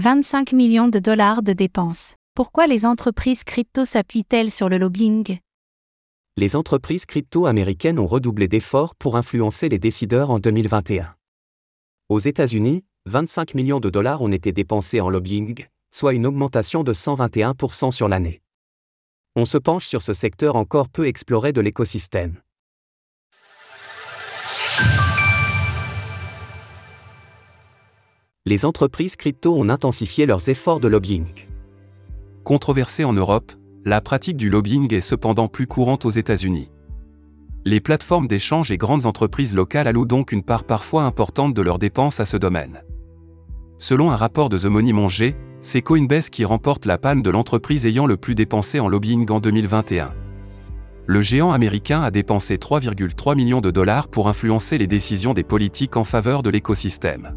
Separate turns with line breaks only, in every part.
25 millions de dollars de dépenses. Pourquoi les entreprises crypto s'appuient-elles sur le lobbying?
Les entreprises crypto américaines ont redoublé d'efforts pour influencer les décideurs en 2021. Aux États-Unis, 25 millions de dollars ont été dépensés en lobbying, soit une augmentation de 121% sur l'année. On se penche sur ce secteur encore peu exploré de l'écosystème. Les entreprises crypto ont intensifié leurs efforts de lobbying.
Controversée en Europe, la pratique du lobbying est cependant plus courante aux États-Unis. Les plateformes d'échange et grandes entreprises locales allouent donc une part parfois importante de leurs dépenses à ce domaine. Selon un rapport de The Money Monger, c'est Coinbase qui remporte la palme de l'entreprise ayant le plus dépensé en lobbying en 2021. Le géant américain a dépensé 3,3 millions de dollars pour influencer les décisions des politiques en faveur de l'écosystème.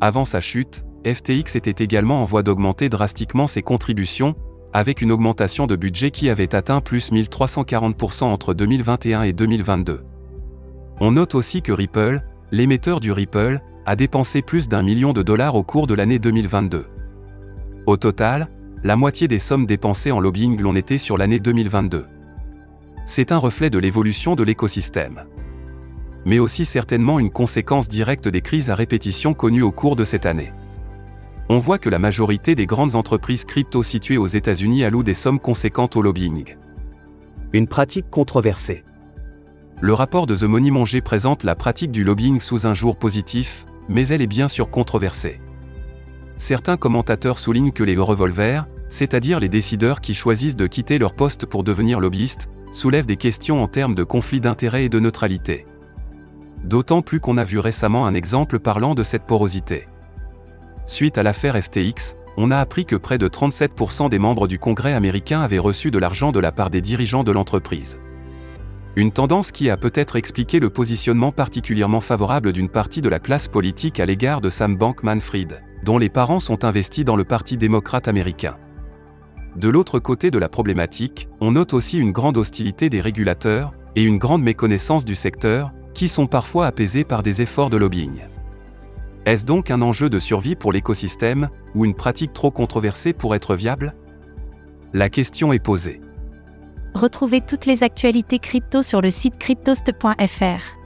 Avant sa chute, FTX était également en voie d'augmenter drastiquement ses contributions, avec une augmentation de budget qui avait atteint plus 1340% entre 2021 et 2022. On note aussi que Ripple, l'émetteur du Ripple, a dépensé plus d'un million de dollars au cours de l'année 2022. Au total, la moitié des sommes dépensées en lobbying l'ont été sur l'année 2022. C'est un reflet de l'évolution de l'écosystème. Mais aussi certainement une conséquence directe des crises à répétition connues au cours de cette année. On voit que la majorité des grandes entreprises crypto situées aux États-Unis allouent des sommes conséquentes au lobbying.
Une pratique controversée.
Le rapport de The Money Monger présente la pratique du lobbying sous un jour positif, mais elle est bien sûr controversée. Certains commentateurs soulignent que les revolvers, c'est-à-dire les décideurs qui choisissent de quitter leur poste pour devenir lobbyistes, soulèvent des questions en termes de conflit d'intérêts et de neutralité. D'autant plus qu'on a vu récemment un exemple parlant de cette porosité. Suite à l'affaire FTX, on a appris que près de 37% des membres du Congrès américain avaient reçu de l'argent de la part des dirigeants de l'entreprise. Une tendance qui a peut-être expliqué le positionnement particulièrement favorable d'une partie de la classe politique à l'égard de Sam Bankman-Fried dont les parents sont investis dans le Parti démocrate américain. De l'autre côté de la problématique, on note aussi une grande hostilité des régulateurs, et une grande méconnaissance du secteur, qui sont parfois apaisés par des efforts de lobbying. Est-ce donc un enjeu de survie pour l'écosystème, ou une pratique trop controversée pour être viable? La question est posée.
Retrouvez toutes les actualités crypto sur le site cryptost.fr.